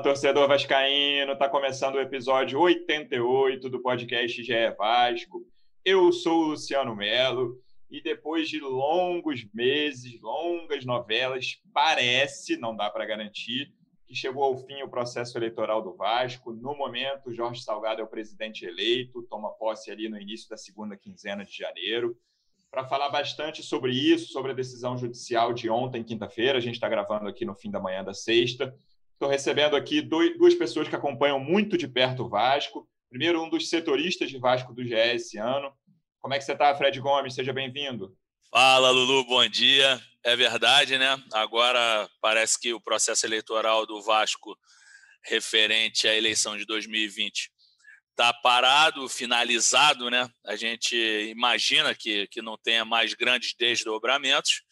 Torcedor vascaíno! Tá começando o episódio 88 do podcast GE Vasco. Eu sou o Luciano Melo e depois de longos meses, longas novelas, parece, não dá para garantir, que chegou ao fim o processo eleitoral do Vasco. No momento, Jorge Salgado é o presidente eleito, toma posse ali no início da segunda quinzena de janeiro. Para falar bastante sobre isso, sobre a decisão judicial de ontem, quinta-feira, a gente está gravando aqui no fim da manhã da sexta. Estou recebendo aqui duas pessoas que acompanham muito de perto o Vasco. Primeiro, um dos setoristas de Vasco do GE esse ano. Como é que você está, Fred Gomes? Seja bem-vindo. Fala, Lulu, bom dia. É verdade, né? Agora parece que o processo eleitoral do Vasco referente à eleição de 2020 está parado, finalizado, né? A gente imagina que, que não tenha mais grandes desdobramentos,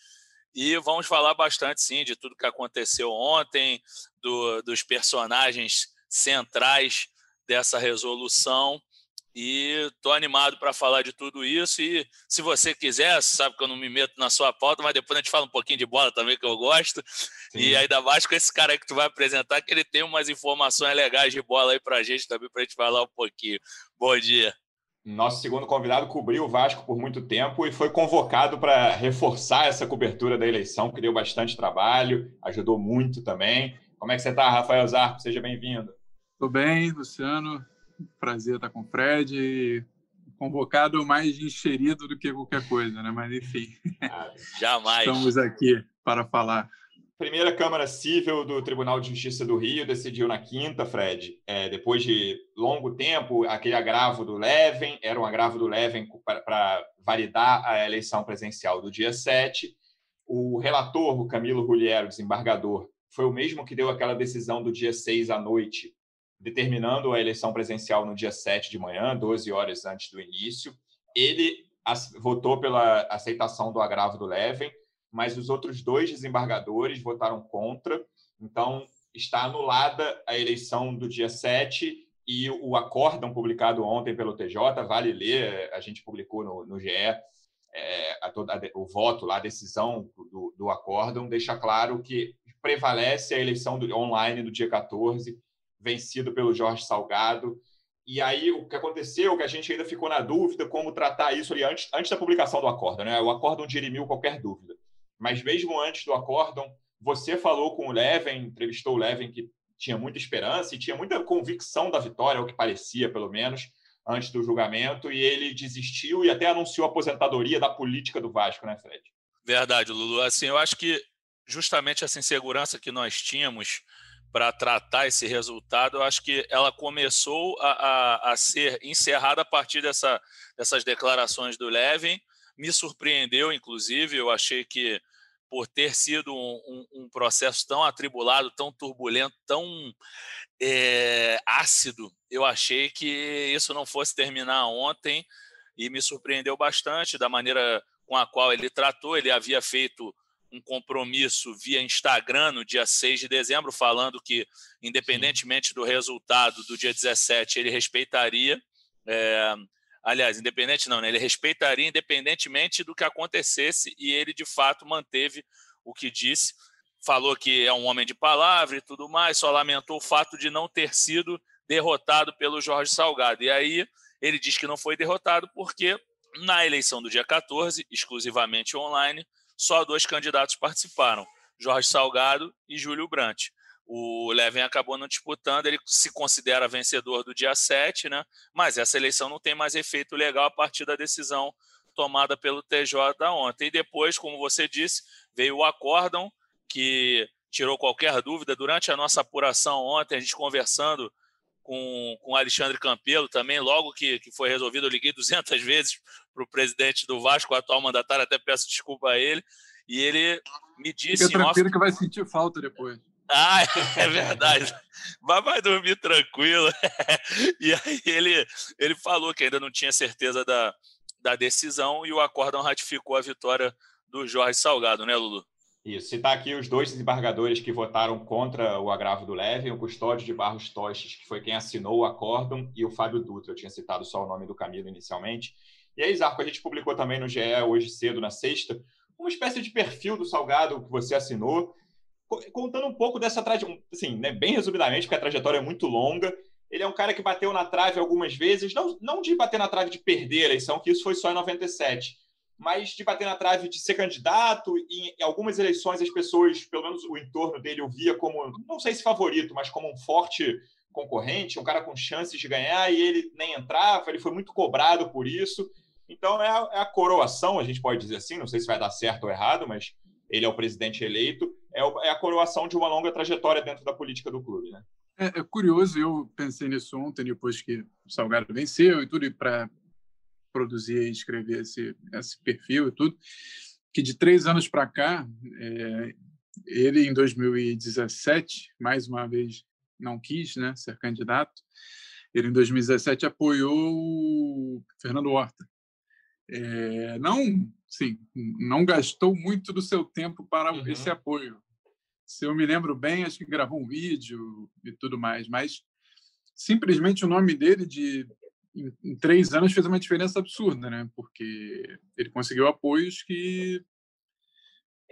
e vamos falar bastante, sim, de tudo que aconteceu ontem, do, dos personagens centrais dessa resolução. E estou animado para falar de tudo isso. E se você quiser, sabe que eu não me meto na sua pauta, mas depois a gente fala um pouquinho de bola também, que eu gosto. Sim. E ainda mais com esse cara que tu vai apresentar, que ele tem umas informações legais de bola aí para a gente também, para a gente falar um pouquinho. Bom dia. Nosso segundo convidado cobriu o Vasco por muito tempo e foi convocado para reforçar essa cobertura da eleição, que deu bastante trabalho, ajudou muito também. Como é que você está, Rafael Zarco? Seja bem-vindo. Estou bem, Luciano. Prazer estar com o Fred. Convocado mais encherido do que qualquer coisa, né? Mas enfim. Ah, jamais. Estamos aqui para falar primeira Câmara Civil do Tribunal de Justiça do Rio decidiu na quinta, Fred, é, depois de longo tempo, aquele agravo do Leven, era um agravo do Leven para validar a eleição presencial do dia 7. O relator, o Camilo Ruliero, desembargador, foi o mesmo que deu aquela decisão do dia 6 à noite, determinando a eleição presencial no dia 7 de manhã, 12 horas antes do início. Ele votou pela aceitação do agravo do Leven, mas os outros dois desembargadores votaram contra. Então, está anulada a eleição do dia 7 e o acórdão publicado ontem pelo TJ, vale ler, a gente publicou no, no GE, é, a toda, o voto lá, a decisão do, do acórdão, deixa claro que prevalece a eleição do, online do dia 14, vencido pelo Jorge Salgado. E aí, o que aconteceu, que a gente ainda ficou na dúvida como tratar isso ali antes, antes da publicação do acórdão. Né? O acórdão dirimiu qualquer dúvida mas mesmo antes do acórdão, você falou com o Leven, entrevistou o Leven, que tinha muita esperança e tinha muita convicção da vitória, o que parecia, pelo menos, antes do julgamento, e ele desistiu e até anunciou a aposentadoria da política do Vasco, né, Fred? Verdade, Lulu. Assim, eu acho que justamente essa insegurança que nós tínhamos para tratar esse resultado, eu acho que ela começou a, a, a ser encerrada a partir dessa, dessas declarações do Levin, me surpreendeu, inclusive, eu achei que por ter sido um, um, um processo tão atribulado, tão turbulento, tão é, ácido, eu achei que isso não fosse terminar ontem e me surpreendeu bastante da maneira com a qual ele tratou. Ele havia feito um compromisso via Instagram no dia 6 de dezembro, falando que, independentemente do resultado do dia 17, ele respeitaria. É, Aliás, independente não, né? ele respeitaria independentemente do que acontecesse e ele de fato manteve o que disse. Falou que é um homem de palavra e tudo mais, só lamentou o fato de não ter sido derrotado pelo Jorge Salgado. E aí ele diz que não foi derrotado porque na eleição do dia 14, exclusivamente online, só dois candidatos participaram: Jorge Salgado e Júlio Brandt. O Levin acabou não disputando, ele se considera vencedor do dia 7, né? mas essa eleição não tem mais efeito legal a partir da decisão tomada pelo TJ ontem. E depois, como você disse, veio o acórdão, que tirou qualquer dúvida. Durante a nossa apuração ontem, a gente conversando com, com o Alexandre Campelo também, logo que, que foi resolvido, eu liguei 200 vezes para o presidente do Vasco, o atual mandatário, até peço desculpa a ele, e ele me disse... Fica tranquilo off... que vai sentir falta depois. Ah, é verdade. Mas vai dormir tranquilo. E aí ele, ele falou que ainda não tinha certeza da, da decisão e o acórdão ratificou a vitória do Jorge Salgado, né, Lulu? Isso. Citar aqui os dois desembargadores que votaram contra o agravo do Leve, o Custódio de Barros Toches, que foi quem assinou o acórdão, e o Fábio Dutra. Eu tinha citado só o nome do Camilo inicialmente. E aí, Zarco, a gente publicou também no GE hoje cedo, na sexta, uma espécie de perfil do Salgado que você assinou, contando um pouco dessa trajetória, assim, né, bem resumidamente, porque a trajetória é muito longa. Ele é um cara que bateu na trave algumas vezes, não, não de bater na trave de perder a eleição, que isso foi só em 97, mas de bater na trave de ser candidato. E em algumas eleições, as pessoas, pelo menos o entorno dele, o via como, não sei se favorito, mas como um forte concorrente, um cara com chances de ganhar, e ele nem entrava, ele foi muito cobrado por isso. Então, é a, é a coroação, a gente pode dizer assim, não sei se vai dar certo ou errado, mas ele é o presidente eleito, é, é a coroação de uma longa trajetória dentro da política do clube, né? É, é curioso, eu pensei nisso ontem, depois que o Salgado venceu e tudo, para produzir e escrever esse, esse perfil e tudo, que de três anos para cá, é, ele em 2017, mais uma vez, não quis né, ser candidato, ele em 2017 apoiou o Fernando Horta. É, não, sim, não gastou muito do seu tempo para uhum. esse apoio se eu me lembro bem, acho que gravou um vídeo e tudo mais, mas simplesmente o nome dele de em, em, três anos fez uma diferença absurda, né? Porque ele conseguiu apoios que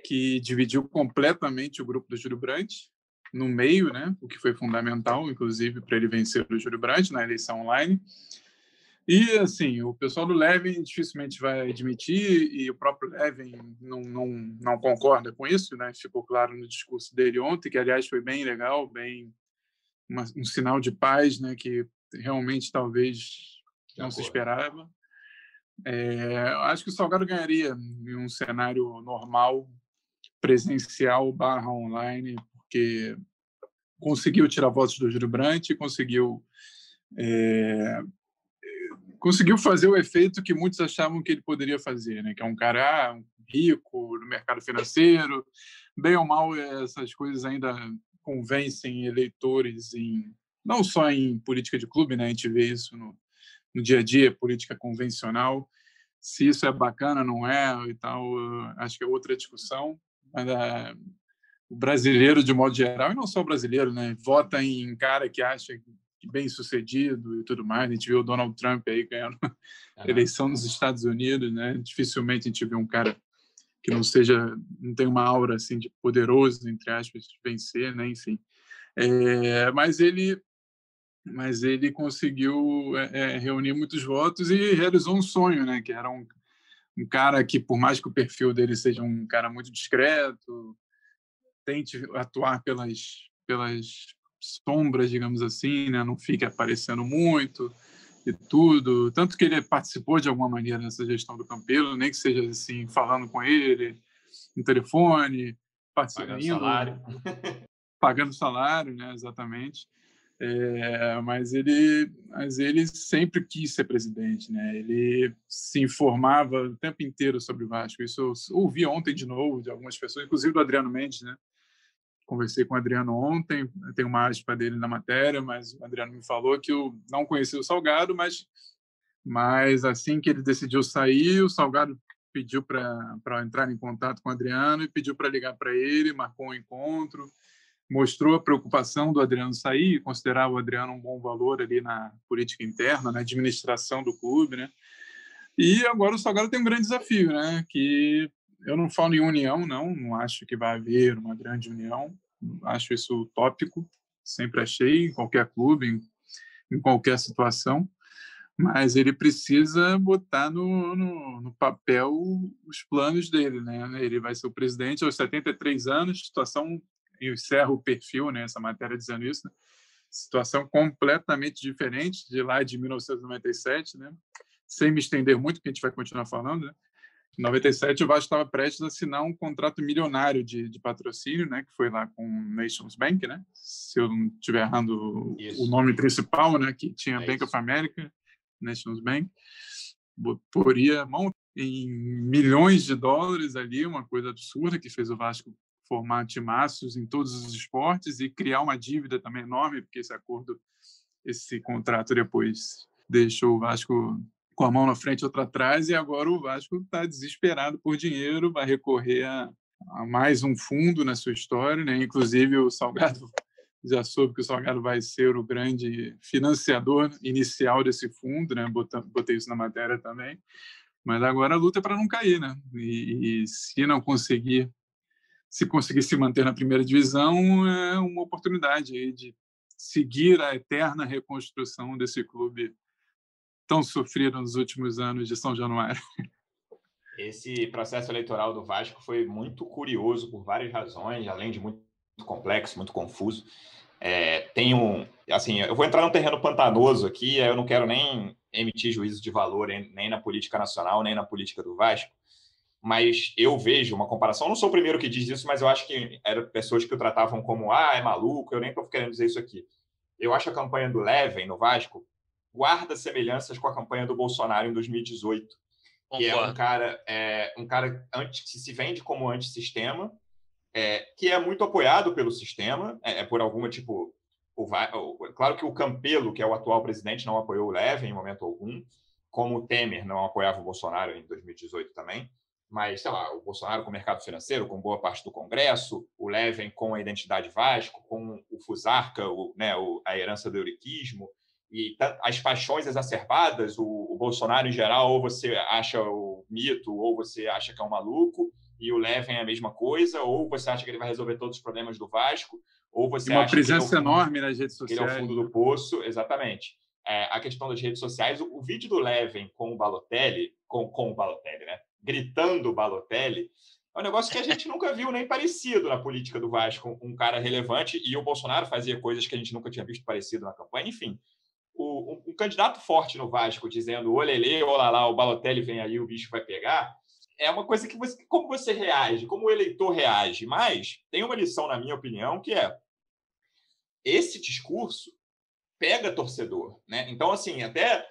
que dividiu completamente o grupo do Júlio Brandt no meio, né? O que foi fundamental, inclusive, para ele vencer o Júlio Brandt na eleição online. E, assim, o pessoal do Levin dificilmente vai admitir, e o próprio Levin não, não, não concorda com isso, né? Ficou claro no discurso dele ontem, que, aliás, foi bem legal, bem uma, um sinal de paz, né? Que realmente talvez não se esperava. É, acho que o Salgado ganharia em um cenário normal, presencial barra online, porque conseguiu tirar votos do Júlio Brandt, conseguiu é, conseguiu fazer o efeito que muitos achavam que ele poderia fazer, né? Que é um cara ah, rico no mercado financeiro, bem ou mal essas coisas ainda convencem eleitores em não só em política de clube, né? A gente vê isso no, no dia a dia, política convencional. Se isso é bacana, não é e tal, acho que é outra discussão. Mas ah, o brasileiro, de modo geral, e não só o brasileiro, né? Vota em cara que acha bem sucedido e tudo mais. A gente viu o Donald Trump aí ganhando a eleição nos Estados Unidos, né? Dificilmente a gente vê um cara que não seja, não tem uma aura assim de poderoso entre aspas de vencer, né? Enfim, é, mas ele, mas ele conseguiu é, é, reunir muitos votos e realizou um sonho, né? Que era um, um cara que, por mais que o perfil dele seja um cara muito discreto, tente atuar pelas pelas sombras, digamos assim, né? não fique aparecendo muito e tudo. Tanto que ele participou de alguma maneira nessa gestão do Campelo, nem que seja assim, falando com ele no telefone, participando. Pagando salário. pagando salário, né? Exatamente. É, mas ele, mas ele sempre quis ser presidente, né? Ele se informava o tempo inteiro sobre o Vasco. Isso eu ouvi ontem de novo de algumas pessoas, inclusive do Adriano Mendes, né? Conversei com o Adriano ontem, tem uma aspa dele na matéria, mas o Adriano me falou que eu não conhecia o Salgado, mas, mas assim que ele decidiu sair, o Salgado pediu para entrar em contato com o Adriano e pediu para ligar para ele, marcou um encontro, mostrou a preocupação do Adriano sair, considerava o Adriano um bom valor ali na política interna, na administração do clube, né? E agora o Salgado tem um grande desafio, né? Que eu não falo em união, não, não acho que vai haver uma grande união, acho isso utópico, sempre achei, em qualquer clube, em, em qualquer situação, mas ele precisa botar no, no, no, papel os planos dele, né? Ele vai ser o presidente aos 73 anos, situação, eu encerro o perfil, né, essa matéria dizendo isso, né? situação completamente diferente de lá de 1997, né? Sem me estender muito, que a gente vai continuar falando, né? Em 97, o Vasco estava prestes a assinar um contrato milionário de, de patrocínio, né, que foi lá com o Nations Bank, né, se eu não estiver errando isso. o nome principal, né, que tinha é Bank isso. of America, Nations Bank, poria mão em milhões de dólares ali, uma coisa absurda que fez o Vasco formar timaços em todos os esportes e criar uma dívida também enorme, porque esse acordo, esse contrato depois deixou o Vasco com a mão na frente e outra atrás, e agora o Vasco está desesperado por dinheiro, vai recorrer a, a, mais um fundo na sua história, né? inclusive o Salgado já soube que o Salgado vai ser o grande financiador inicial desse fundo, né? botei isso na matéria também, mas agora a luta é para não cair, né? E, e se não conseguir se conseguir se manter na primeira divisão, é uma oportunidade aí de seguir a eterna reconstrução desse clube tão sofrido nos últimos anos de São Januário. Esse processo eleitoral do Vasco foi muito curioso por várias razões, além de muito complexo, muito confuso. É, tem um, assim, eu vou entrar num terreno pantanoso aqui, eu não quero nem emitir juízo de valor nem na política nacional, nem na política do Vasco, mas eu vejo uma comparação. Eu não sou o primeiro que diz isso, mas eu acho que eram pessoas que o tratavam como, ah, é maluco, eu nem estou querendo dizer isso aqui. Eu acho a campanha do Leven no Vasco guarda semelhanças com a campanha do Bolsonaro em 2018, Concordo. que é um cara, é, um cara anti, que se vende como antissistema, é, que é muito apoiado pelo sistema, é, é por alguma tipo. O, o, claro que o Campelo, que é o atual presidente, não apoiou o Leve em momento algum, como o Temer não apoiava o Bolsonaro em 2018 também, mas, sei lá, o Bolsonaro com o mercado financeiro, com boa parte do Congresso, o Leven com a identidade Vasco, com o Fusarca, o, né, a herança do euriquismo, e as paixões exacerbadas, o, o, Bolsonaro em geral, ou você acha o mito, ou você acha que é um maluco, e o Leven é a mesma coisa, ou você acha que ele vai resolver todos os problemas do Vasco, ou você uma acha presença que é fundo, enorme nas redes sociais. ele é o fundo do poço, exatamente. É, a questão das redes sociais, o, o, vídeo do Leven com o Balotelli, com, com o Balotelli, né? Gritando o Balotelli, é um negócio que a gente nunca viu nem parecido na política do Vasco, um cara relevante, e o Bolsonaro fazia coisas que a gente nunca tinha visto parecido na campanha, enfim o, um, um, candidato forte no Vasco dizendo olelê, olalá, o Balotelli vem aí, o bicho vai pegar, é uma coisa que você, como você reage, como o eleitor reage. Mas tem uma lição, na minha opinião, que é esse discurso pega torcedor, né? Então, assim, até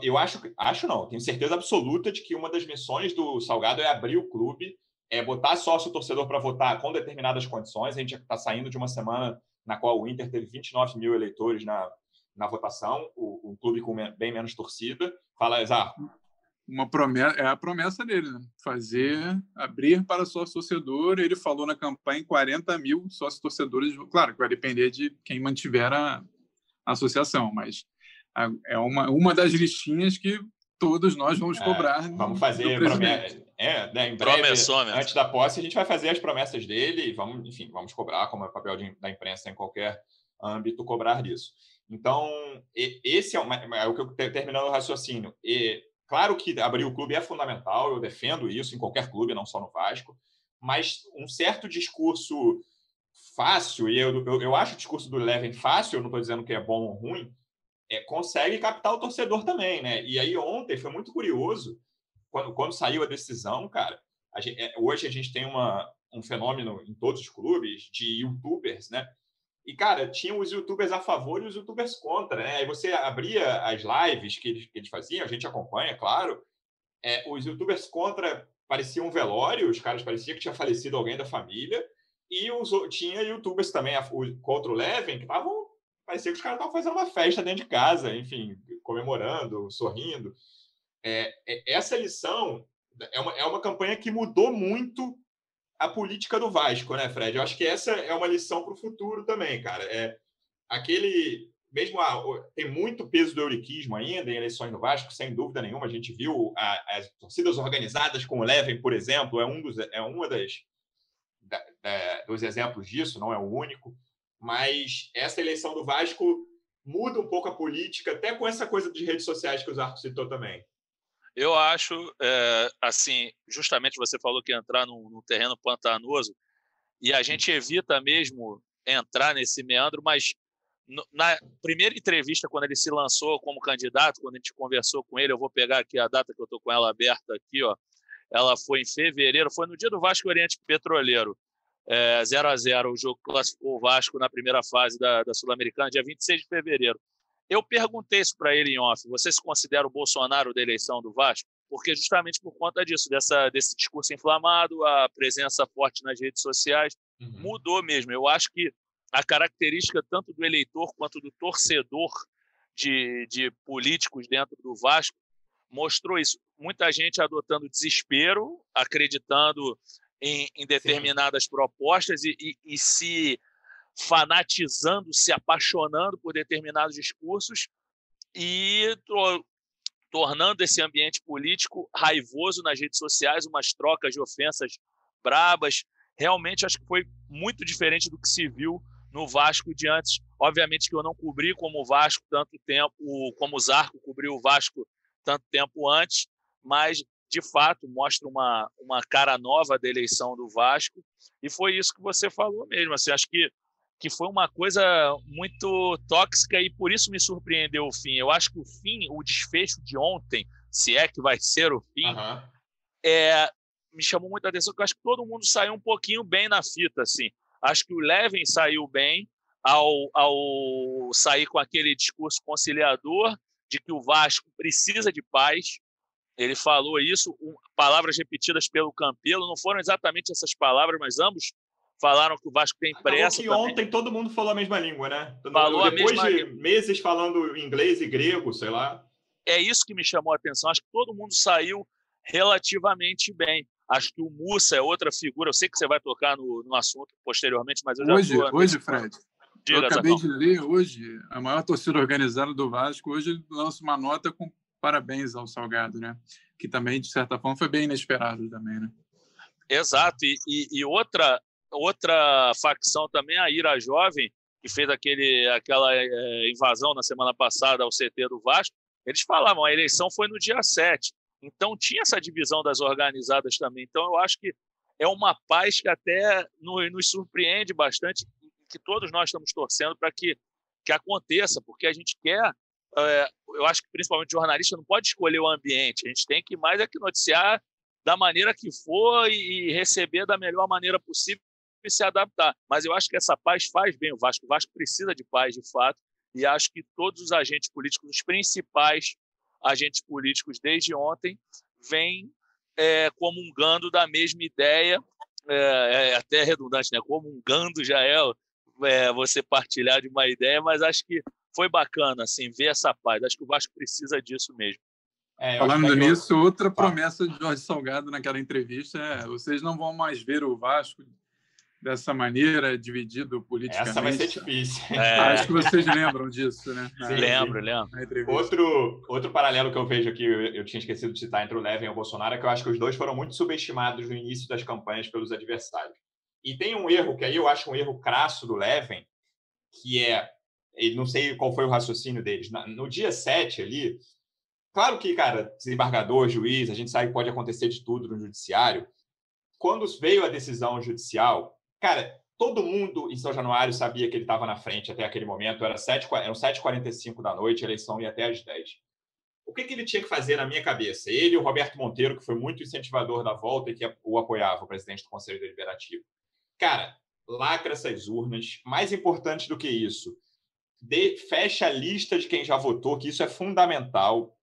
eu acho, acho não, tenho certeza absoluta de que uma das missões do Salgado é abrir o clube, é botar sócio torcedor para votar com determinadas condições. A gente está saindo de uma semana na qual o Inter teve 29 mil eleitores na, na votação, o, um clube com bem menos torcida. Fala, Exar. Uma promessa, é a promessa dele, né? fazer, abrir para sócio torcedor. Ele falou na campanha 40 mil sócios torcedores. Claro que vai depender de quem mantiver a, a associação, mas a, é uma, uma das listinhas que todos nós vamos é, cobrar. Vamos fazer promessa. É, né, em breve, antes da posse, a gente vai fazer as promessas dele e vamos, enfim, vamos cobrar, como é o papel de, da imprensa em qualquer âmbito, cobrar disso. Então, esse é, uma, é o que eu terminando o raciocínio. E, claro que abrir o clube é fundamental, eu defendo isso em qualquer clube, não só no Vasco, mas um certo discurso fácil, e eu, eu, eu acho o discurso do Leven fácil, eu não estou dizendo que é bom ou ruim, é, consegue captar o torcedor também, né? E aí ontem foi muito curioso, quando, quando saiu a decisão, cara, a gente, é, hoje a gente tem uma, um fenômeno em todos os clubes de youtubers, né? E, cara, tinha os youtubers a favor e os youtubers contra, né? Aí você abria as lives que eles, que eles faziam, a gente acompanha, claro. É, os youtubers contra pareciam um velório, os caras pareciam que tinha falecido alguém da família. E os, tinha youtubers também a, o, contra o Leven que estavam. Parecia que os caras estavam fazendo uma festa dentro de casa, enfim, comemorando, sorrindo. É, é, essa lição é uma, é uma campanha que mudou muito a política do Vasco, né, Fred? Eu acho que essa é uma lição para o futuro também, cara. É aquele mesmo a, tem muito peso do euriquismo ainda em eleições no Vasco, sem dúvida nenhuma. A gente viu a, as torcidas organizadas com o Leven, por exemplo, é um dos é uma das da, da, dos exemplos disso, não é o único. Mas essa eleição do Vasco muda um pouco a política, até com essa coisa de redes sociais que o Zarco citou também. Eu acho, é, assim, justamente você falou que entrar num, num, terreno pantanoso e a gente evita mesmo entrar nesse meandro, mas na primeira entrevista, quando ele se lançou como candidato, quando a gente conversou com ele, eu vou pegar aqui a data que eu estou com ela aberta aqui, ó, ela foi em fevereiro, foi no dia do Vasco Oriente Petroleiro, é, 0 a 0 o jogo classificou o Vasco na primeira fase da, da Sul-Americana, dia 26 de fevereiro. Eu perguntei isso para ele em off. Você se considera o Bolsonaro da eleição do Vasco? Porque justamente por conta disso, dessa, desse discurso inflamado, a presença forte nas redes sociais. uhum. mudou mesmo. Eu acho que a característica tanto do eleitor quanto do torcedor de, de políticos dentro do Vasco mostrou isso. Muita gente adotando desespero, acreditando em, em determinadas Sim. propostas e, e, e se fanatizando, se apaixonando por determinados discursos e tornando esse ambiente político raivoso nas redes sociais, umas trocas de ofensas brabas. Realmente acho que foi muito diferente do que se viu no Vasco de antes. Obviamente que eu não cobri como o Vasco tanto tempo, como o Zarco cobriu o Vasco tanto tempo antes, mas de fato mostra uma, uma cara nova da eleição do Vasco e foi isso que você falou mesmo. Assim, acho que que foi uma coisa muito tóxica e por isso me surpreendeu o fim. Eu acho que o fim, o desfecho de ontem, se é que vai ser o fim, uhum. é, me chamou muita atenção, porque eu acho que todo mundo saiu um pouquinho bem na fita, assim. Acho que o Levin saiu bem ao, ao sair com aquele discurso conciliador de que o Vasco precisa de paz. Ele falou isso, palavras repetidas pelo Campelo, não foram exatamente essas palavras, mas ambos falaram que o Vasco tem pressa. que também. ontem todo mundo falou a mesma língua, né? Todo falou mundo, depois de língua. meses falando inglês e grego, sei lá. É isso que me chamou a atenção. Acho que todo mundo saiu relativamente bem. Acho que o Mussa é outra figura. Eu sei que você vai tocar no, no assunto posteriormente, mas eu já hoje, hoje, Fred. Diga, eu acabei de ler hoje a maior torcida organizada do Vasco. Hoje ele lança uma nota com parabéns ao Salgado, né? Que também de certa forma foi bem inesperado também, né? Exato. E, e, e outra outra facção também, a Ira Jovem, que fez aquele, aquela é, invasão na semana passada ao CT do Vasco, eles falavam a eleição foi no dia 7. Então tinha essa divisão das organizadas também. Então eu acho que é uma paz que até nos surpreende bastante, que todos nós estamos torcendo para que, que aconteça, porque a gente quer. É, eu acho que principalmente o jornalista não pode escolher o ambiente, a gente tem que mais é que noticiar da maneira que for e receber da melhor maneira possível e se adaptar. Mas eu acho que essa paz faz bem o Vasco. O Vasco precisa de paz, de fato, e acho que todos os agentes políticos, os principais agentes políticos desde ontem, vêm é, comungando da mesma ideia, é, é até redundante, né? Comungando já é, é você partilhar de uma ideia, mas acho que foi bacana assim ver essa paz. Acho que o Vasco precisa disso mesmo. É, Falando nisso, outra promessa de Jorge Salgado naquela entrevista é: vocês não vão mais ver o Vasco dessa maneira, dividido politicamente. Essa vai ser difícil. É. Acho que vocês lembram disso, né? Sim, lembro, lembro. Outro, outro paralelo que eu vejo aqui, eu, eu tinha esquecido de citar entre o Levin e o Bolsonaro, é que eu acho que os dois foram muito subestimados no início das campanhas pelos adversários. E tem um erro, que aí eu acho um erro crasso do Levin, que é, não sei qual foi o raciocínio deles, no dia 7 ali, claro que, cara, desembargador, juiz, a gente sabe que pode acontecer de tudo no judiciário, quando veio a decisão judicial, Cara, todo mundo em São Januário sabia que ele estava na frente até aquele momento. Era 7, eram 7h45 da noite, a eleição ia até às 10 O que, que ele tinha que fazer na minha cabeça? Ele e o Roberto Monteiro, que foi muito incentivador da volta e que o apoiava, o presidente do Conselho Deliberativo. Cara, lacra essas urnas. Mais importante do que isso, fecha a lista de quem já votou, que isso é fundamental.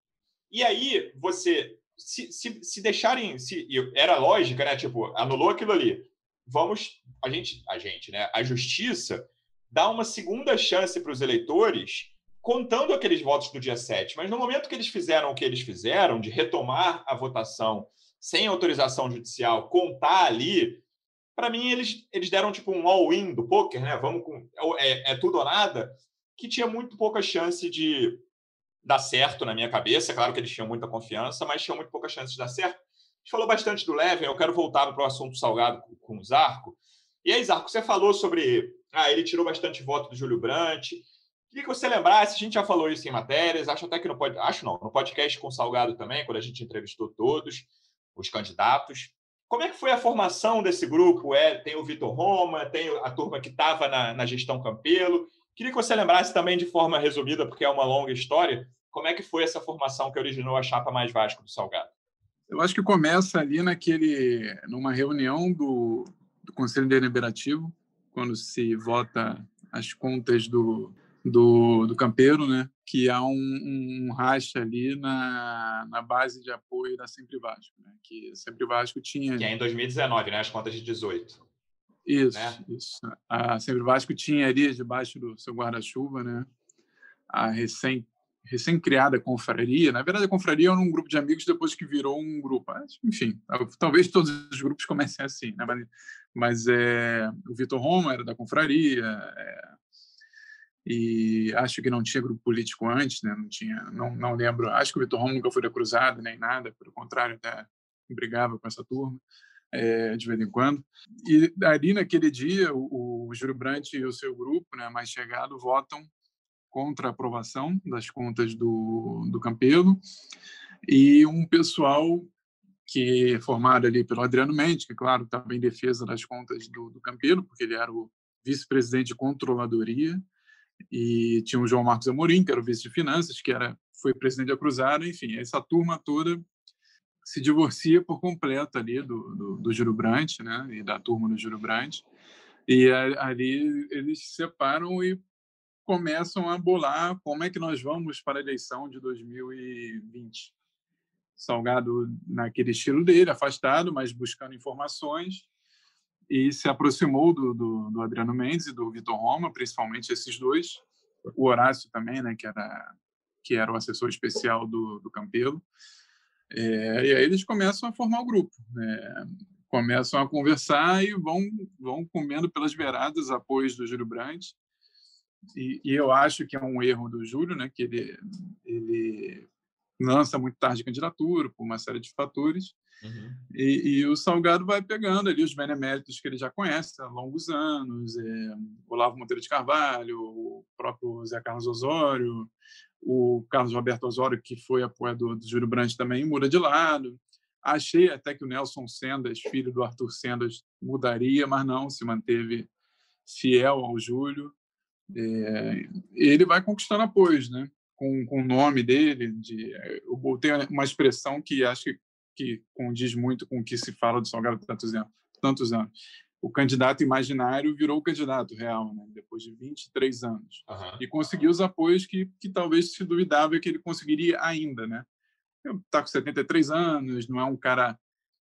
E aí, você, se, se, se deixarem. Se, era lógica, né? Tipo, anulou aquilo ali vamos a gente a gente né a justiça dá uma segunda chance para os eleitores contando aqueles votos do dia 7 mas no momento que eles fizeram o que eles fizeram de retomar a votação sem autorização judicial contar ali para mim eles eles deram tipo um all-in do poker né vamos com é, é tudo ou nada que tinha muito pouca chance de dar certo na minha cabeça. Claro que eles tinham muita confiança, mas tinham muito pouca chance de dar certo gente falou bastante do Levin, eu quero voltar para o assunto salgado com o Zarco. E aí, Zarco, você falou sobre. Ah, ele tirou bastante voto do Júlio Brandt. Queria que você lembrasse, a gente já falou isso em matérias, acho até que no podcast, acho não, no podcast com o Salgado também, quando a gente entrevistou todos os candidatos. Como é que foi a formação desse grupo? É, tem o Vitor Roma, tem a turma que estava na, na gestão Campelo. Queria que você lembrasse também de forma resumida, porque é uma longa história, como é que foi essa formação que originou a chapa mais Vasco do Salgado? Eu acho que começa ali naquele, numa reunião do, do Conselho Deliberativo, quando se vota as contas do, do, do campeiro, né? que há um, um racha ali na, na base de apoio da Sempre Vasco, né? que Sempre Vasco tinha... Que é em 2019, né? as contas de 18. Isso, né? isso. A Sempre Vasco tinha ali debaixo do seu guarda-chuva, né? A recém recém-criada confraria. Na verdade, a confraria era um grupo de amigos depois que virou um grupo. Enfim, talvez todos os grupos comecem assim, né? Mas, mas é, o Vitor Roma era da confraria, é, e acho que não tinha grupo político antes, né? Não tinha, não, não lembro. Acho que o Vitor Roma nunca foi da Cruzada nem nada, pelo contrário, até brigava com essa turma. É, de vez em quando. E ali, naquele dia, o, o Júlio Brandt e o seu grupo, né, mais chegado, votam contra a aprovação das contas do, do Campelo. E um pessoal que é formado ali pelo Adriano Mendes, que, claro, estava em defesa das contas do, do Campelo, porque ele era o vice-presidente de controladoria, e tinha o João Marcos Amorim, que era o vice de finanças, que era foi presidente da Cruzada, enfim, essa turma toda se divorcia por completo ali do, do, do Júlio Brandt, né, e da turma do Júlio Brandt, e ali eles se separam e começam a bolar como é que nós vamos para a eleição de 2020. Salgado naquele estilo dele, afastado, mas buscando informações, e se aproximou do, do, do Adriano Mendes e do Vitor Roma, principalmente esses dois, o Horácio também, né, que era que era o assessor especial do, do Campelo. É, e aí eles começam a formar o grupo, né? começam a conversar e vão vão comendo pelas beiradas apoios do Júlio Brandt e, e, eu acho que é um erro do Júlio, né, que ele, ele lança muito tarde a candidatura por uma série de fatores, uhum. e, e, o Salgado vai pegando ali os beneméritos que ele já conhece há longos anos, é, Olavo Monteiro de Carvalho, o próprio Zé Carlos Osório, o Carlos Roberto Osório, que foi apoiador do Júlio Brandt também, muda de lado. Achei até que o Nelson Sendas, filho do Arthur Sendas, mudaria, mas não, se manteve fiel ao Júlio é, ele vai conquistando apoios, né? Com, com o nome dele, de, eu botei uma expressão que acho que, que condiz muito com o que se fala do Salgado tantos anos, tantos anos. O candidato imaginário virou o candidato real, né? depois de 23 anos. Uhum. E conseguiu os apoios que, que talvez se duvidava que ele conseguiria ainda. Né? Está com 73 anos, não é um cara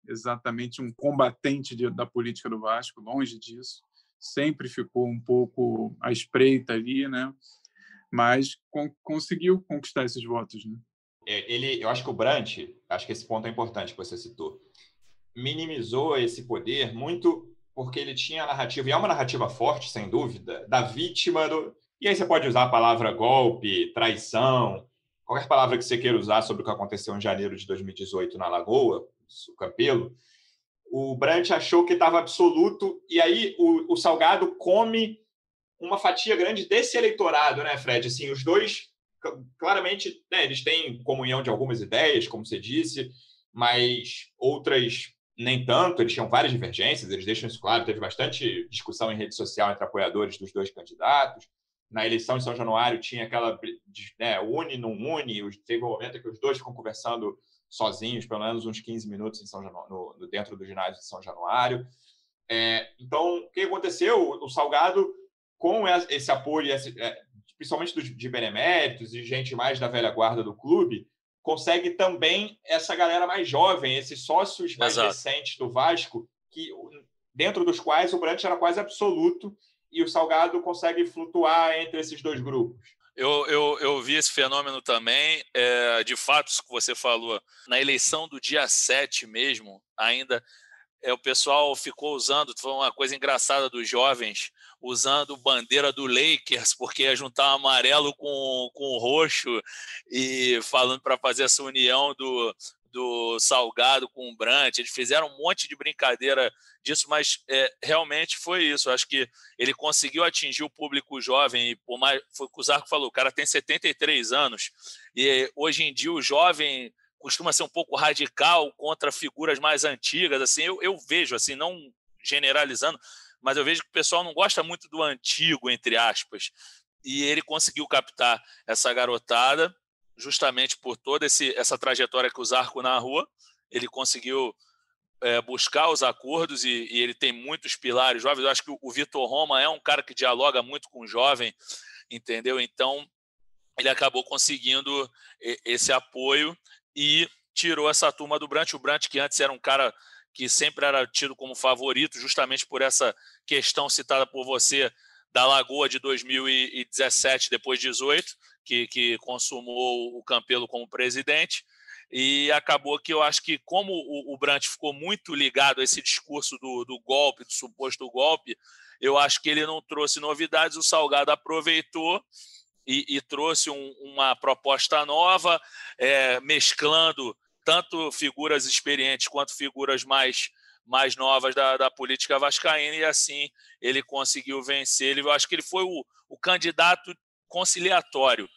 exatamente um combatente de, da política do Vasco, longe disso sempre ficou um pouco à espreita ali, né? Mas con conseguiu conquistar esses votos, né? É, ele, eu acho que o Brant, acho que esse ponto é importante que você citou, minimizou esse poder muito porque ele tinha a narrativa, e é uma narrativa forte, sem dúvida, da vítima do. E aí você pode usar a palavra golpe, traição, qualquer palavra que você queira usar sobre o que aconteceu em janeiro de 2018 na Lagoa, o Campelo, o Brant achou que estava absoluto, e aí o, o, Salgado come uma fatia grande desse eleitorado, né, Fred? Assim, os dois, claramente, né, eles têm comunhão de algumas ideias, como você disse, mas outras nem tanto, eles tinham várias divergências, eles deixam isso claro, teve bastante discussão em rede social entre apoiadores dos dois candidatos. Na eleição de São Januário tinha aquela né, une, não une, teve um momento que os dois ficam conversando sozinhos, pelo menos uns 15 minutos em São no, no, dentro do ginásio de São Januário. É, então, o que aconteceu? O Salgado, com esse apoio, esse, é, principalmente dos, de beneméritos e gente mais da velha guarda do clube, consegue também essa galera mais jovem, esses sócios mais Exato. recentes do Vasco, que dentro dos quais o Brandt era quase absoluto e o Salgado consegue flutuar entre esses dois grupos. Eu, eu, eu vi esse fenômeno também, é, de fato, que você falou, na eleição do dia 7 mesmo, ainda é, o pessoal ficou usando, foi uma coisa engraçada dos jovens, usando bandeira do Lakers, porque ia juntar amarelo com, com roxo, e falando para fazer essa união do, do Salgado com o Brant. Eles fizeram um monte de brincadeira disso, mas é, realmente foi isso. Eu acho que ele conseguiu atingir o público jovem, e por mais foi o que o Zarco falou, o cara tem 73 anos, e hoje em dia o jovem costuma ser um pouco radical contra figuras mais antigas, assim, eu, eu vejo, assim, não generalizando, mas eu vejo que o pessoal não gosta muito do antigo, entre aspas, e ele conseguiu captar essa garotada, justamente por toda esse, essa trajetória que o Zarco na rua, ele conseguiu é, buscar os acordos e, e, ele tem muitos pilares jovens. Eu acho que o, Vitor Roma é um cara que dialoga muito com o jovem, entendeu? Então, ele acabou conseguindo esse apoio e tirou essa turma do Brant. O Brant, que antes era um cara que sempre era tido como favorito, justamente por essa questão citada por você da Lagoa de 2017, depois de 18, que, que consumou o Campelo como presidente. E acabou que eu acho que, como o, o Brant ficou muito ligado a esse discurso do, do golpe, do suposto golpe, eu acho que ele não trouxe novidades. O Salgado aproveitou e, e trouxe um, uma proposta nova, é, mesclando tanto figuras experientes quanto figuras mais mais novas da, da política vascaína e assim ele conseguiu vencer. Ele, eu acho que ele foi o, o candidato conciliatório.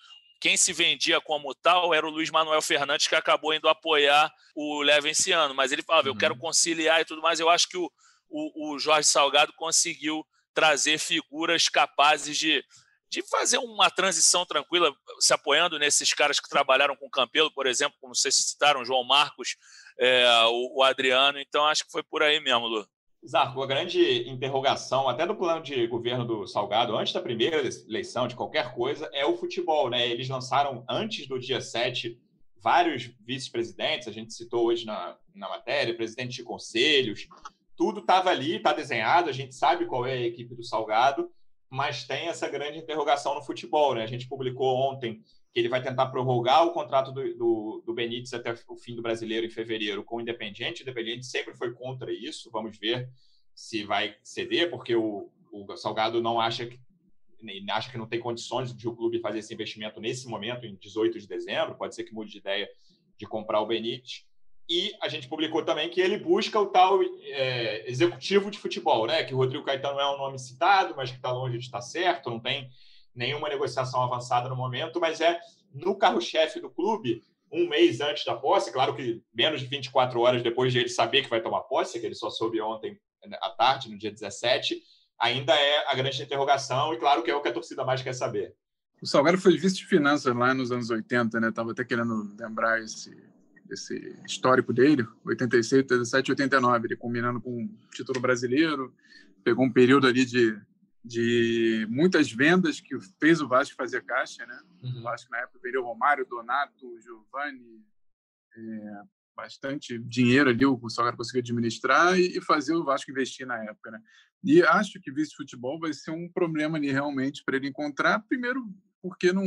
Quem se vendia como tal era o Luiz Manuel Fernandes, que acabou indo apoiar o Leve esse ano. Mas ele falava: eu quero uhum. conciliar e tudo mais. Eu acho que o, o, o Jorge Salgado conseguiu trazer figuras capazes de de fazer uma transição tranquila, se apoiando nesses caras que trabalharam com o Campelo, por exemplo, como vocês citaram, João Marcos, é, o, o, Adriano. Então, acho que foi por aí mesmo, Lu. Zarco, a grande interrogação, até do plano de governo do Salgado, antes da primeira eleição, de qualquer coisa, é o futebol. Né? Eles lançaram, antes do dia 7, vários vice-presidentes, a gente citou hoje na, na matéria, presidente de conselhos, tudo estava ali, está desenhado, a gente sabe qual é a equipe do Salgado, mas tem essa grande interrogação no futebol. Né? A gente publicou ontem que ele vai tentar prorrogar o contrato do, do, do Benítez até o fim do brasileiro em fevereiro com o Independiente. O Independiente sempre foi contra isso. Vamos ver se vai ceder, porque o, o Salgado não acha que acha que não tem condições de o clube fazer esse investimento nesse momento, em 18 de dezembro. Pode ser que mude de ideia de comprar o Benítez. E a gente publicou também que ele busca o tal é, executivo de futebol, né? Que o Rodrigo Caetano é um nome citado, mas que está longe de estar certo, não tem nenhuma negociação avançada no momento, mas é no carro-chefe do clube, um mês antes da posse, claro que menos de 24 horas depois de ele saber que vai tomar posse, que ele só soube ontem né, à tarde, no dia 17, ainda é a grande interrogação e claro que é o que a torcida mais quer saber. O Salgado foi vice de finanças lá nos anos 80, né? Tava até querendo lembrar esse esse histórico dele, 86, 87, 89, ele combinando com o título brasileiro, pegou um período ali de, de muitas vendas que fez o Vasco fazer caixa, né? Uhum. O Vasco na época perdeu Romário, Donato, Giovanni, é, bastante dinheiro ali o Salgado conseguiu administrar e, fazer o Vasco investir na época, né? E acho que vice-futebol vai ser um problema ali realmente para ele encontrar, primeiro porque não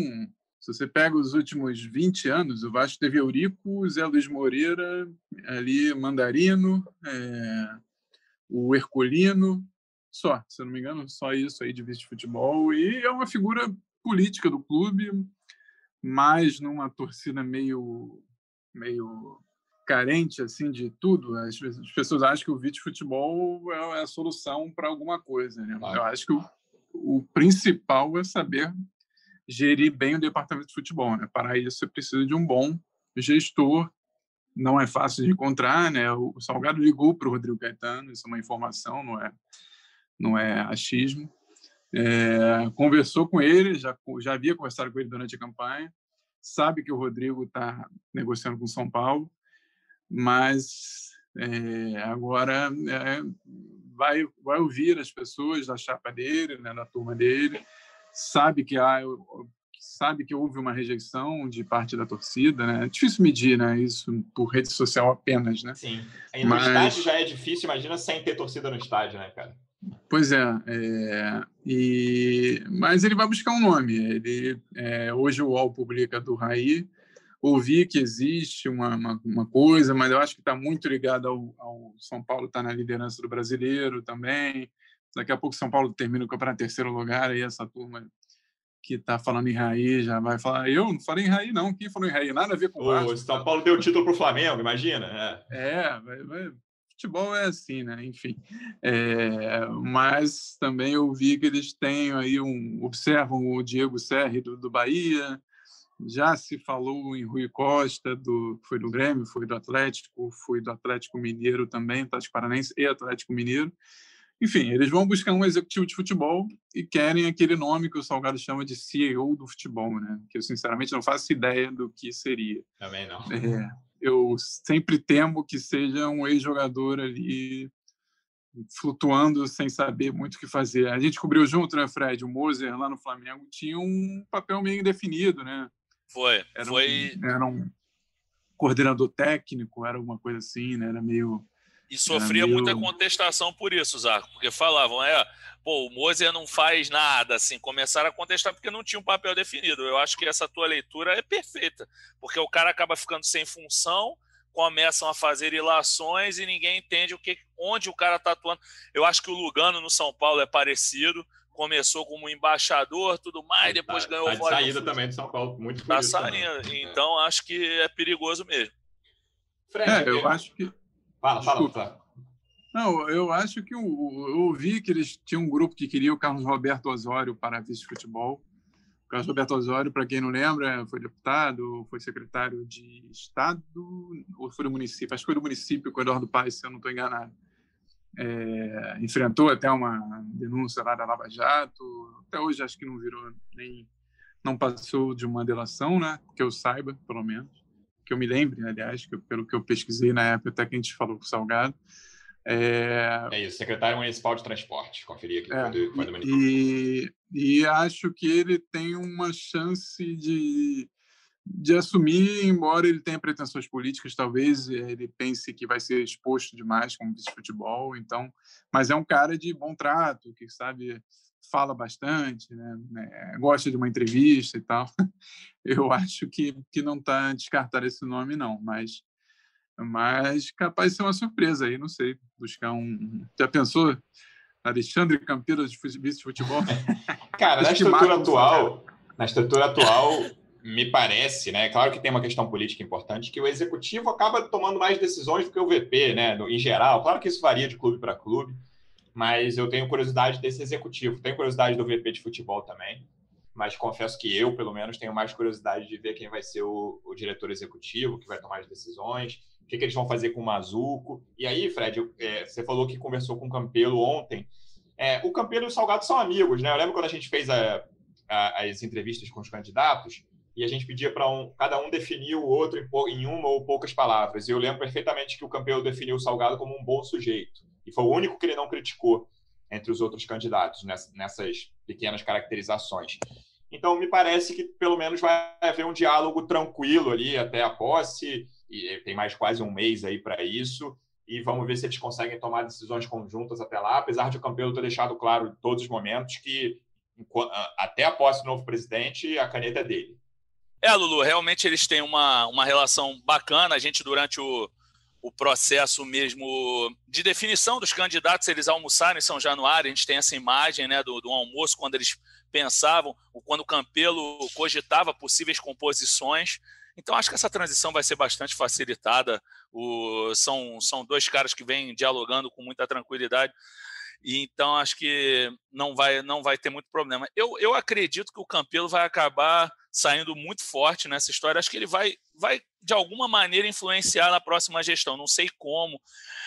se você pega os últimos 20 anos, o Vasco teve Eurico, Zé Luiz Moreira, ali Mandarino, é, o Herculino, só, se eu não me engano, só isso aí de vice de futebol. E é uma figura política do clube, mas numa torcida meio, meio carente assim de tudo. As, as pessoas acham que o vice de futebol é a solução para alguma coisa. Né? Eu acho que o, o principal é saber gerir bem o departamento de futebol. Né? Para isso, você precisa de um bom gestor. Não é fácil de encontrar, né? O Salgado ligou para o Rodrigo Caetano, isso é uma informação, não é, não é achismo. É, conversou com ele, já, já havia conversado com ele durante a campanha, sabe que o Rodrigo está negociando com São Paulo, mas é, agora é, vai, vai ouvir as pessoas da chapa dele, né, da turma dele, sabe que há sabe que houve uma rejeição de parte da torcida, né? É difícil medir, né? Isso por rede social apenas, né? Sim. E no Mas... estádio já é difícil, imagina sem ter torcida no estádio, né, cara? Pois é, é e mas ele vai buscar um nome. Ele é, hoje o UOL publica do Raí. Ouvi que existe uma, uma, uma coisa, mas eu acho que está muito ligado ao, ao São Paulo estar tá na liderança do brasileiro também. Daqui a pouco São Paulo termina o campeonato em terceiro lugar, aí essa turma que está falando em Raí já vai falar. Eu não falei em Raí, não. Quem falou em Raí? Nada a ver com o Vasco. São Paulo deu título para o Flamengo, imagina. É, é vai, vai, futebol é assim, né? Enfim. É, mas também eu vi que eles têm aí um. Observam o Diego Serri do, do Bahia. Já se falou em Rui Costa, do, foi do Grêmio, foi do Atlético, foi do Atlético Mineiro também, Atlético Paranense e Atlético Mineiro. Enfim, eles vão buscar um executivo de futebol e querem aquele nome que o Salgado chama de CEO do futebol, né? Que eu, sinceramente, não faço ideia do que seria. Também não. É, eu sempre temo que seja um ex-jogador ali flutuando sem saber muito o que fazer. A gente cobriu junto, né, Fred? O Moser lá no Flamengo tinha um papel meio indefinido, né? Foi. Era foi. Um, era um coordenador técnico, era alguma coisa assim, né? Era meio E sofria meio... muita contestação por isso, Zarco, porque falavam, é, pô, o Moser não faz nada, assim, começaram a contestar porque não tinha um papel definido. Eu acho que essa tua leitura é perfeita, porque o cara acaba ficando sem função, começam a fazer ilações e ninguém entende o que, onde o cara está atuando. Eu acho que o Lugano no São Paulo é parecido, começou como embaixador, tudo mais, tá, depois ganhou tá o saída também de São Paulo, muito Está saindo, também. então é. acho que é perigoso mesmo. Fred, é, eu acho que Fala, fala, fala. Não, eu acho que eu, eu ouvi que eles tinham um grupo que queria o Carlos Roberto Osório para vice-futebol. O Carlos Roberto Osório, para quem não lembra, foi deputado, foi secretário de Estado, ou foi do município? Acho que foi do município, com o Eduardo Paes, se eu não estou enganado. É, enfrentou até uma denúncia lá da Lava Jato. Até hoje acho que não virou nem. não passou de uma delação, né? Que eu saiba, pelo menos. Que eu me lembre, aliás, que, pelo que eu pesquisei na época, até que a gente falou com o Salgado. É... é isso, secretário municipal de transporte, conferir aqui. É, foi do, e, e acho que ele tem uma chance de, de assumir, embora ele tenha pretensões políticas, talvez ele pense que vai ser exposto demais como vice-futebol, então, mas é um cara de bom trato, que sabe fala bastante, né? É, gosta de uma entrevista e tal. Eu acho que, que não está descartar esse nome, não, mas mas capaz de ser uma surpresa aí, não sei. Buscar um. Já pensou? Alexandre Campeiro de vice-futebol? Cara, na estrutura atual, na estrutura atual, me parece, né? Claro que tem uma questão política importante, que o executivo acaba tomando mais decisões do que o VP, né? Em geral. Claro que isso varia de clube para clube, mas eu tenho curiosidade desse executivo. Tenho curiosidade do VP de futebol também, mas confesso que eu, pelo menos, tenho mais curiosidade de ver quem vai ser o, o diretor executivo, que vai tomar as decisões o que, que, eles vão fazer com o Mazuco. E aí, Fred, é, você falou que conversou com o Campelo ontem. É, o Campelo e o Salgado são amigos, né? Eu lembro quando a gente fez a, a, as entrevistas com os candidatos e a gente pedia para um, cada um definir o outro em, em, uma ou poucas palavras. E eu lembro perfeitamente que o Campelo definiu o Salgado como um bom sujeito. E foi o único que ele não criticou entre os outros candidatos nessas, pequenas caracterizações. Então, me parece que pelo menos vai haver um diálogo tranquilo ali até a posse e tem mais quase um mês aí para isso. E vamos ver se eles conseguem tomar decisões conjuntas até lá, apesar de o Campelo ter deixado claro em todos os momentos que até a posse do novo presidente, a caneta é dele. É, Lulu, realmente eles têm uma, uma relação bacana. A gente, durante o, o processo mesmo de definição dos candidatos, eles almoçaram em São Januário, a gente tem essa imagem né, do, do almoço, quando eles pensavam, quando o Campelo cogitava possíveis composições. Então, acho que essa transição vai ser bastante facilitada. O, são, são dois caras que vêm dialogando com muita tranquilidade. E então acho que não vai, não vai ter muito problema. Eu, eu acredito que o Campelo vai acabar saindo muito forte nessa história. Acho que ele vai, vai de alguma maneira influenciar na próxima gestão. Não sei como.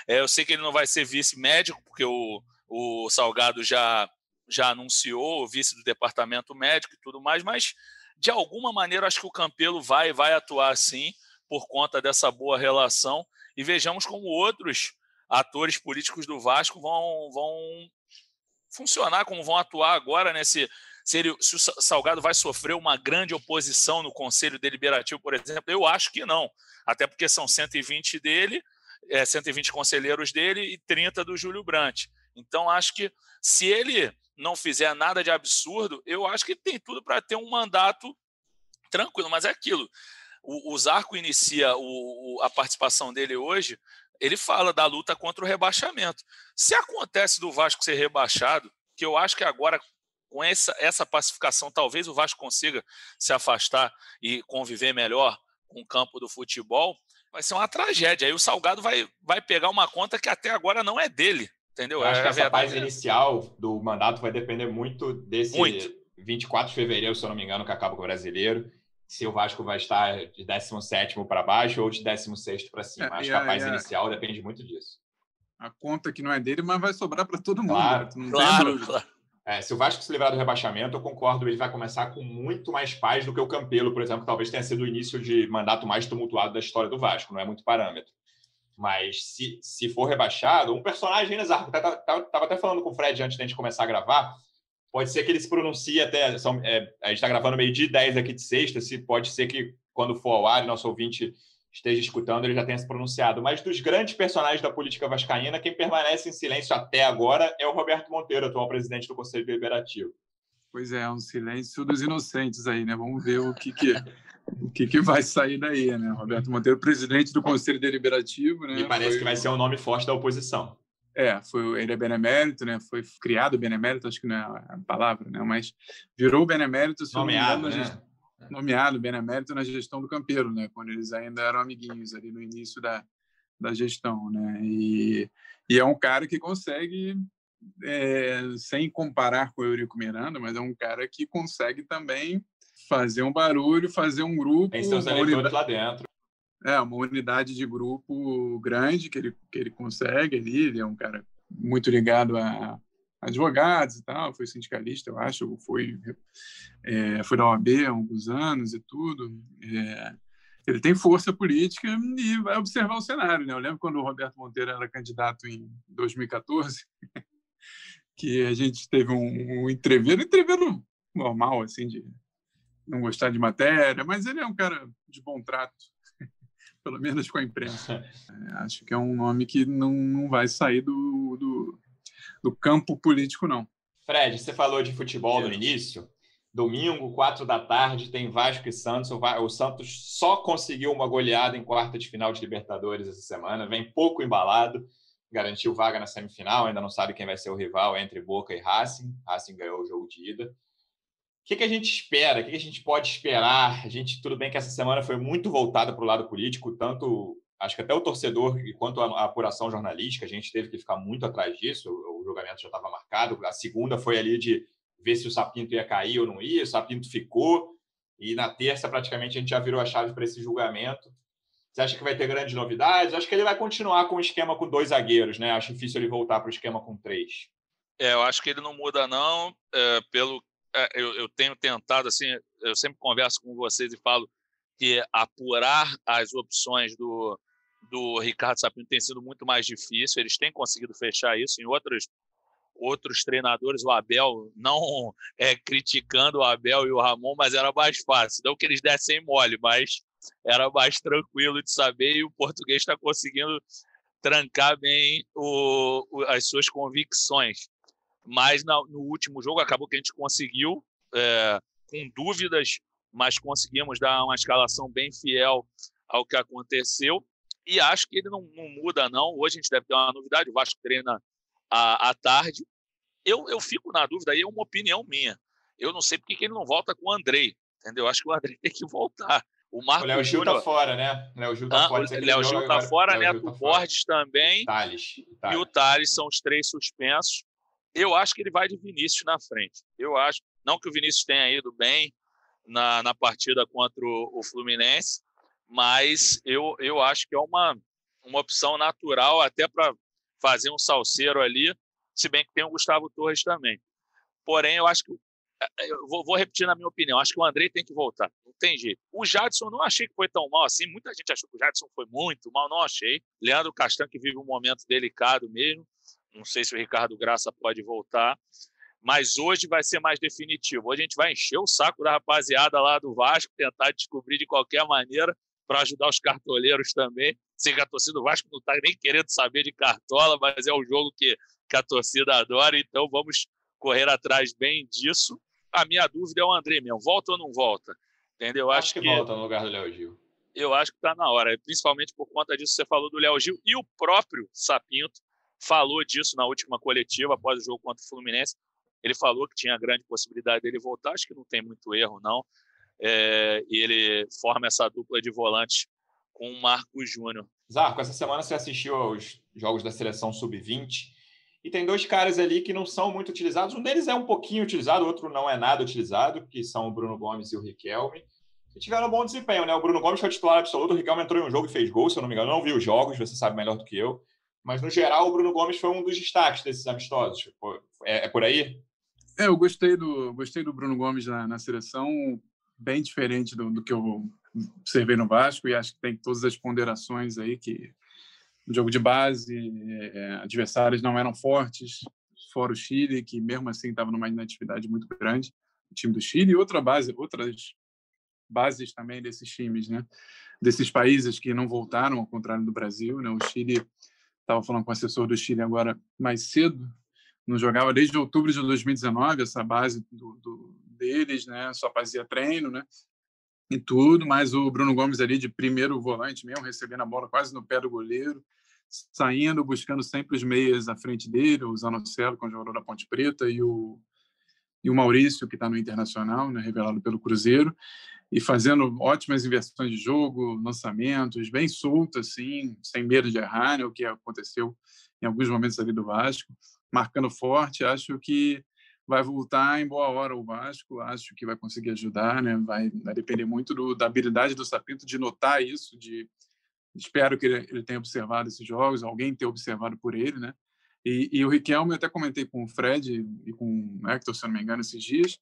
É, eu sei que ele não vai ser vice-médico, porque o, o Salgado já, já anunciou o vice do departamento médico e tudo mais, mas de alguma maneira, acho que o Campelo vai, vai atuar sim, por conta dessa boa relação. E vejamos como outros atores políticos do Vasco vão, vão funcionar, como vão atuar agora nesse. Se, ele, se o Salgado vai sofrer uma grande oposição no Conselho Deliberativo, por exemplo, eu acho que não. Até porque são 120 dele, é, 120 conselheiros dele e 30 do Júlio Brandt. Então, acho que se ele não fizer nada de absurdo, eu acho que tem tudo para ter um mandato tranquilo. Mas é aquilo. O, o Zarco inicia o, o, a participação dele hoje, ele fala da luta contra o rebaixamento. Se acontece do Vasco ser rebaixado, que eu acho que agora, com essa, essa pacificação, talvez o Vasco consiga se afastar e conviver melhor com o campo do futebol, vai ser uma tragédia. Aí o Salgado vai, vai pegar uma conta que até agora não é dele. Entendeu? Eu acho é, que essa fase é inicial do mandato vai depender muito desse muito. 24 de fevereiro, se eu não me engano, que acaba com o brasileiro. Se o Vasco vai estar de 17 para baixo ou de 16 para cima. É, acho que a fase inicial depende muito disso. A conta que não é dele, mas vai sobrar para todo mundo. Claro, né? claro, claro. É, se o Vasco se livrar do rebaixamento, eu concordo, ele vai começar com muito mais paz do que o Campelo, por exemplo, que talvez tenha sido o início de mandato mais tumultuado da história do Vasco, não é muito parâmetro. Mas se, se for rebaixado, um personagem, Zarco? Estava tá, até falando com o Fred antes da gente começar a gravar. Pode ser que ele se pronuncie até. São, é, a gente está gravando meio-dia 10 aqui de sexta. Se pode ser que, quando for ao ar, nosso ouvinte esteja escutando, ele já tenha se pronunciado. Mas dos grandes personagens da política vascaína, quem permanece em silêncio até agora é o Roberto Monteiro, atual presidente do Conselho Deliberativo. Pois é, um silêncio dos inocentes aí, né? Vamos ver o que, que o que, que vai sair daí, né? Roberto Monteiro, presidente do Conselho Deliberativo, né? E parece foi... que vai ser um nome forte da oposição. É, foi, ele é benemérito, né? Foi criado benemérito, acho que não é a palavra, né? Mas virou benemérito, nomeado, né? Gestão, nomeado benemérito na gestão do Campeiro, né? Quando eles ainda eram amiguinhos ali no início da, da gestão, né? E, e é um cara que consegue é, sem comparar com o Eurico Miranda, mas é um cara que consegue também fazer um barulho, fazer um grupo. Tem seus eleitores lá dentro. É, uma unidade de grupo grande que ele, que ele consegue ali. Ele é um cara muito ligado a advogados e tal, foi sindicalista, eu acho, foi, é, foi da OAB há alguns anos e tudo. É, ele tem força política e vai observar o cenário. Né? Eu lembro quando o Roberto Monteiro era candidato em 2014, que a gente teve um, um entreveiro, entreveiro normal, assim, de não gostar de matéria, mas ele é um cara de bom trato, pelo menos com a imprensa. É, acho que é um nome que não, não vai sair do, do, do campo político, não. Fred, você falou de futebol no início. Domingo, quatro da tarde, tem Vasco e Santos. O Santos só conseguiu uma goleada em quarta de final de Libertadores essa semana, vem pouco embalado, garantiu vaga na semifinal, ainda não sabe quem vai ser o rival entre Boca e Racing. Racing ganhou o jogo de ida que, que a gente espera? O que, que a gente pode esperar? A gente, tudo bem que essa semana foi muito voltada para o lado político, tanto acho que até o torcedor quanto a, apuração jornalística, a gente teve que ficar muito atrás disso. O, o julgamento já estava marcado. A segunda foi ali de ver se o Sapinto ia cair ou não ia. O Sapinto ficou. E na terça, praticamente, a gente já virou a chave para esse julgamento. Você acha que vai ter grandes novidades? Acho que ele vai continuar com o esquema com dois zagueiros, né? Acho difícil ele voltar para o esquema com três. É, eu acho que ele não muda, não. É, pelo é, eu, eu tenho tentado, assim, eu sempre converso com vocês e falo que apurar as opções do, do Ricardo Sapinto tem sido muito mais difícil. Eles têm conseguido fechar isso em outros outros treinadores, o Abel, não é, criticando o Abel e o Ramon, mas era mais fácil. Não que eles dessem mole, mas era mais tranquilo de saber e o português está conseguindo trancar bem o, o, as suas convicções mas no último jogo acabou que a gente conseguiu, é, com dúvidas, mas conseguimos dar uma escalação bem fiel ao que aconteceu. E acho que ele não, não muda, não. Hoje a gente deve ter uma novidade: o Vasco treina à, à tarde. Eu, eu fico na dúvida, aí é uma opinião minha. Eu não sei porque que ele não volta com o Andrei, entendeu? Acho que o Andrei tem que voltar. O Marco o Léo Gil tá fora, né? Léo Gil tá ah, fora. Léo Gil tá fora, Neto tá Borges também. Thales, E o Thales são os três suspensos. Eu acho que ele vai de Vinícius na frente. Eu acho, não que o Vinícius tenha ido bem na, na partida contra o, o Fluminense, mas eu, eu acho que é uma, uma opção natural até para fazer um salseiro ali, se bem que tem o Gustavo Torres também. Porém, eu acho que é, eu vou, vou, repetir na minha opinião, acho que o André tem que voltar, não tem jeito. O Jadson não achei que foi tão mal assim, muita gente achou que o Jadson foi muito mal, não achei. Leandro Castan que vive um momento delicado mesmo, não sei se o Ricardo Graça pode voltar, mas hoje vai ser mais definitivo. Hoje a gente vai encher o saco da rapaziada lá do Vasco, tentar descobrir de qualquer maneira para ajudar os cartoleiros também. Sei que a torcida do Vasco não está nem querendo saber de cartola, mas é um jogo que, que a torcida adora, então vamos correr atrás bem disso. A minha dúvida é o André mesmo, volta ou não volta? Entendeu? Acho, acho que, que, volta no lugar do Léo Gil. Eu acho que está na hora, principalmente por conta disso que você falou do Léo Gil e o próprio Sapinto, falou disso na última coletiva após o jogo contra o Fluminense. Ele falou que tinha grande possibilidade dele voltar, acho que não tem muito erro, não. É, e ele forma essa dupla de volantes com o Marcos Júnior. Zarco, essa semana você assistiu aos jogos da seleção sub-20 e tem dois caras ali que não são muito utilizados. Um deles é um pouquinho utilizado, o outro não é nada utilizado, que são o Bruno Gomes e o Riquelme. E tiveram um bom desempenho, né? O Bruno Gomes foi titular absoluto, o Riquelme entrou em um jogo e fez gol, se eu não me engano. Eu não vi os jogos, você sabe melhor do que eu. Mas, no geral, o Bruno Gomes foi um dos destaques desses amistosos. É, é por aí? É, eu gostei do, gostei do Bruno Gomes na, na seleção, bem diferente do, do, que eu observei no Vasco, e acho que tem todas as ponderações aí que no jogo de base, é, adversários não eram fortes, fora o Chile, que mesmo assim estava numa inatividade muito grande, o time do Chile, e outra base, outras bases também desses times, né? desses países que não voltaram, ao contrário do Brasil. Né? O Chile, estava falando com o assessor do Chile agora mais cedo, não jogava desde outubro de 2019, essa base do, do, deles, né? só fazia treino né? e tudo, mas o Bruno Gomes ali de primeiro volante mesmo, recebendo a bola quase no pé do goleiro, saindo, buscando sempre os meias à frente dele, o Zanocelo, que é um jogador da Ponte Preta, e o, e o Maurício, que está no Internacional, né, revelado pelo Cruzeiro, e fazendo ótimas inversões de jogo, lançamentos, bem solto, assim, sem medo de errar, né, o que aconteceu em alguns momentos ali do Vasco, marcando forte. Acho que vai voltar em boa hora o Vasco, acho que vai conseguir ajudar, né? vai, vai depender muito do, da habilidade do Sapinto de notar isso, de espero que ele, tenha observado esses jogos, alguém tenha observado por ele, né? E, e o Riquelme, eu até comentei com o Fred e com o Hector, se não me engano, esses dias,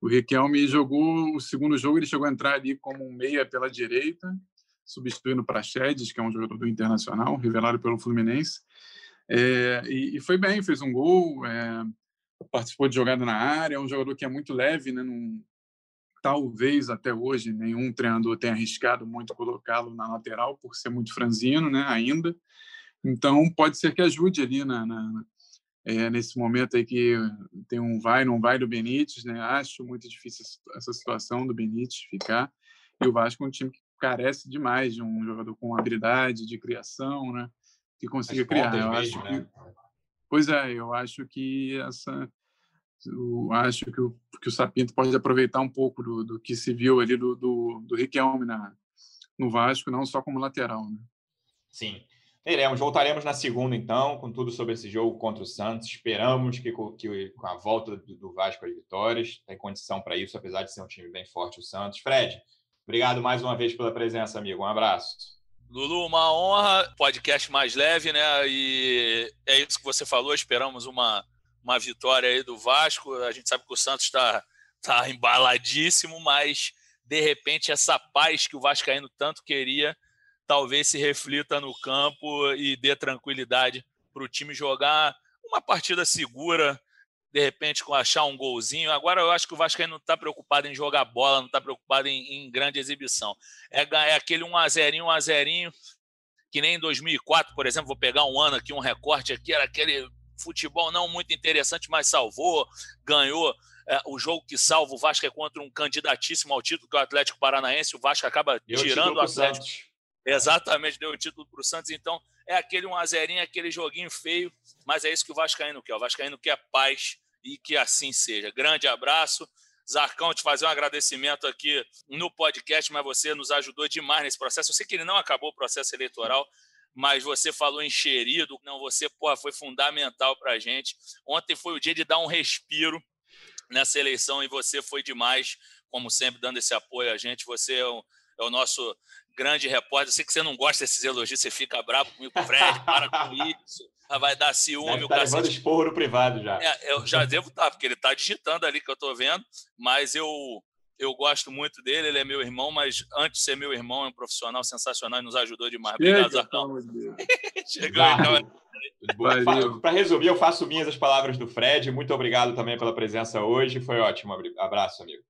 o Riquelme jogou o segundo jogo, ele chegou a entrar ali como um meia pela direita, substituindo Praxedes, que é um jogador do Internacional, revelado pelo Fluminense. É, e, e, foi bem, fez um gol, é, participou de jogada na área, é um jogador que é muito leve, né? Num, talvez até hoje nenhum treinador tenha arriscado muito colocá-lo na lateral por ser muito franzino, né? Ainda. Então pode ser que ajude ali na, na é, nesse momento aí que tem um vai não vai do Benítez, né? Acho muito difícil essa situação do Benítez ficar. E o Vasco é um time que carece demais de um jogador com habilidade de criação, né? Que consiga criar. Eu acho que... Né? Pois é, eu acho que essa eu acho que o, que o Sapinto pode aproveitar um pouco do, do que se viu ali do, do, do Riquelme na, no Vasco, não só como lateral. Né? Sim. Veremos, voltaremos na segunda, então, com tudo sobre esse jogo contra o Santos. Esperamos que, que com a volta do Vasco às vitórias, tem condição para isso, apesar de ser um time bem forte, o Santos. Fred, obrigado mais uma vez pela presença, amigo. Um abraço. Lulu, uma honra, podcast mais leve, né? E é isso que você falou. Esperamos uma, uma vitória aí do Vasco. A gente sabe que o Santos está tá embaladíssimo, mas de repente essa paz que o Vascaíno tanto queria talvez se reflita no campo e dê tranquilidade para o time jogar uma partida segura, de repente com achar um golzinho. Agora eu acho que o Vascaíno não está preocupado em jogar bola, não está preocupado em, em, grande exibição. É, é aquele 1 a 0 1 a 0 que nem em 2004, por exemplo, vou pegar um ano aqui, um recorte aqui, era aquele futebol não muito interessante, mas salvou, ganhou. É, o jogo que salva o Vasco é contra um candidatíssimo ao título, que é o Atlético Paranaense. O Vasco acaba tirando o Atlético. Exatamente, deu o título para o Santos. Então, é aquele 1 a 0 aquele joguinho feio, mas é isso que o Vascaíno quer. O Vascaíno quer paz e que assim seja. Grande abraço. Zarcão, te fazer um agradecimento aqui no podcast, mas você nos ajudou demais nesse processo. Eu sei que ele não acabou o processo eleitoral, mas você falou enxerido, não, você porra, foi fundamental para a gente. Ontem foi o dia de dar um respiro nessa eleição e você foi demais, como sempre, dando esse apoio a gente. Você é o, é o nosso grande repórter. Eu sei que você não gosta desses elogios, você fica bravo comigo, Fred, para com isso. Vai dar ciúme. Deve tá levando esporro no privado já. É, eu já devo estar, tá, porque ele está digitando ali que eu estou vendo, mas eu eu gosto muito dele, ele é meu irmão, mas antes de ser meu irmão, é um profissional sensacional e nos ajudou demais. Obrigado, Zarcão. Chegou então. Para resumir, eu faço minhas as palavras do Fred. Muito obrigado também pela presença hoje. Foi ótimo. Abraço, amigo.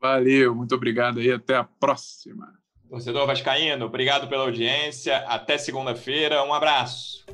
Valeu, muito obrigado aí. Até a próxima. Torcedor Vascaíno, obrigado pela audiência. Até segunda-feira. Um abraço.